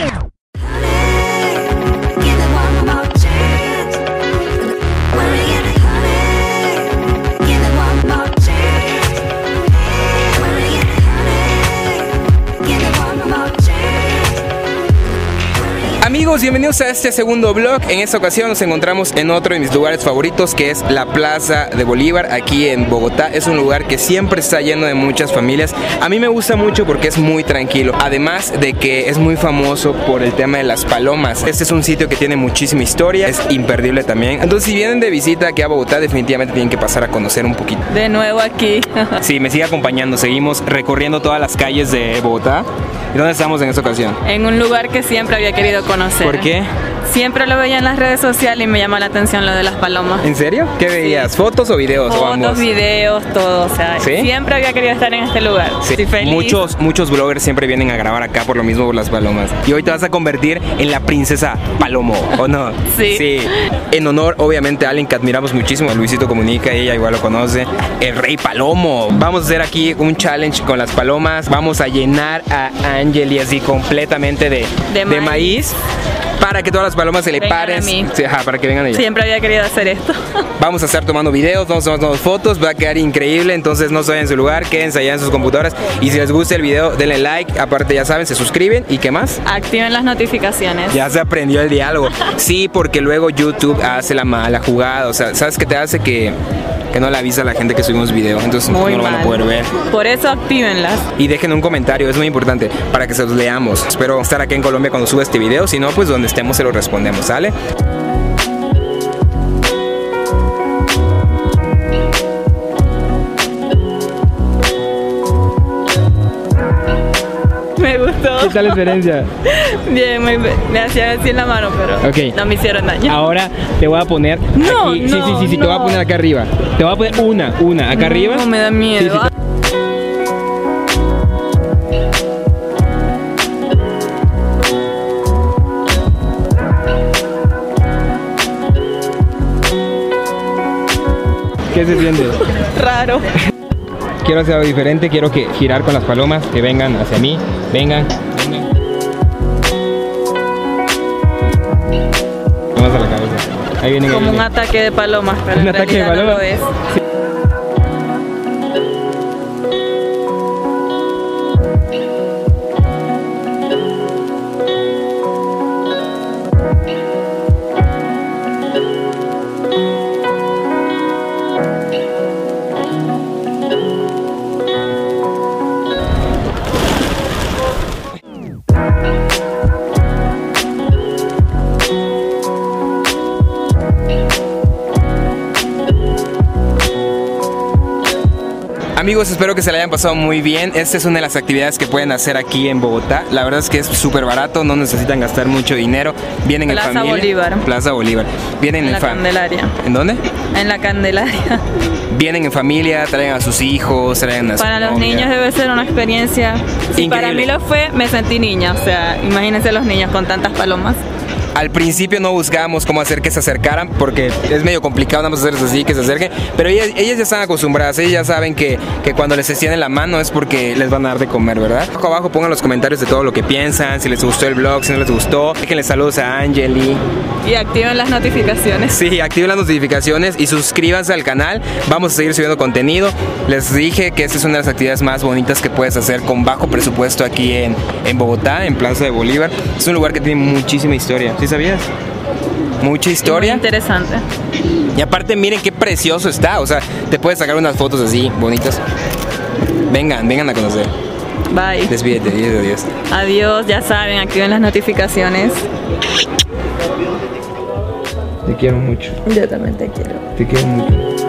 Yeah. Amigos, bienvenidos a este segundo vlog. En esta ocasión nos encontramos en otro de mis lugares favoritos, que es la Plaza de Bolívar, aquí en Bogotá. Es un lugar que siempre está lleno de muchas familias. A mí me gusta mucho porque es muy tranquilo. Además de que es muy famoso por el tema de las palomas. Este es un sitio que tiene muchísima historia, es imperdible también. Entonces, si vienen de visita aquí a Bogotá, definitivamente tienen que pasar a conocer un poquito. De nuevo aquí. Sí, me sigue acompañando. Seguimos recorriendo todas las calles de Bogotá. ¿Y dónde estamos en esta ocasión? en un lugar que siempre había querido conocer. ¿Por qué? Siempre lo veía en las redes sociales y me llama la atención lo de las palomas. ¿En serio? ¿Qué veías? ¿Fotos o videos? o ambos? Fotos, videos, todo. O sea, ¿Sí? siempre había querido estar en este lugar. Sí. Estoy feliz. Muchos, muchos bloggers siempre vienen a grabar acá por lo mismo por las palomas. Y hoy te vas a convertir en la princesa Palomo, ¿o no? Sí. En honor, obviamente, a alguien que admiramos muchísimo, Luisito Comunica, ella igual lo conoce, el rey Palomo. Vamos a hacer aquí un challenge con las palomas. Vamos a llenar a Angeli así completamente de, De maíz. maíz. Para que todas las palomas se le Vengan paren. Sí, ajá, para que vengan ellas. Siempre había querido hacer esto. Vamos a estar tomando videos, vamos a tomar fotos, va a quedar increíble, entonces no se vayan en su lugar, quédense allá en sus computadoras y si les gusta el video denle like, aparte ya saben, se suscriben y qué más. Activen las notificaciones. Ya se aprendió el diálogo. Sí, porque luego YouTube hace la mala jugada, o sea, ¿sabes qué te hace que, que no le avisa a la gente que subimos video? Entonces Muy no lo van a poder ver. Por eso actívenlas. Y dejen un comentario, es muy importante para que se los leamos. Espero estar aquí en Colombia cuando suba este video, si no, pues donde estemos se lo respondemos, ¿sale? Gustó. tal la experiencia? Bien, me, me hacían así en la mano, pero Ok. no me hicieron daño. Ahora te voy a poner No, aquí. Sí, no, sí, sí, sí, te voy a no. poner acá arriba. Te voy a poner una, una, acá arriba. No, me da miedo. Sí, sí, ¿Qué se siente? Raro. Quiero hacer algo diferente, quiero que girar con las palomas, que vengan hacia mí, vengan, vengan. Vamos a la cabeza. Ahí vienen. ahí Como un ataque de palomas, pero Un en ataque de realidad no lo palomas. es. Amigos, espero que se la hayan pasado muy bien. Esta es una de las actividades que pueden hacer aquí en Bogotá. La verdad es que es súper barato, no necesitan gastar mucho dinero. Vienen Plaza en familia. Bolívar. Plaza Bolívar. Vienen En en, la Candelaria. ¿En dónde? En la Candelaria. Vienen en familia, traen a sus hijos, traen a su Para los novia. niños debe ser una experiencia. Si para mí lo fue, me sentí niña. O sea, imagínense los niños con tantas palomas. Al principio no buscábamos cómo hacer que se acercaran porque es medio complicado nada más hacerles así que se acerquen, pero ellas, ellas ya están acostumbradas, ellas ya saben que, que cuando les extienden la mano es porque les van a dar de comer, ¿verdad? Abajo abajo pongan los comentarios de todo lo que piensan, si les gustó el vlog, si no les gustó, déjenle saludos a Angeli. Y activen las notificaciones. Sí, activen las notificaciones y suscríbanse al canal. Vamos a seguir subiendo contenido. Les dije que esta es una de las actividades más bonitas que puedes hacer con bajo presupuesto aquí en, en Bogotá, en Plaza de Bolívar. Es un lugar que tiene muchísima historia. ¿Sí sabías? Mucha Muy historia. interesante. Y aparte, miren qué precioso está. O sea, te puedes sacar unas fotos así, bonitas. Vengan, vengan a conocer. Bye. Despídete, adiós, adiós. Adiós, ya saben, activen las notificaciones. Te quiero mucho. Yo también te quiero. Te quiero mucho.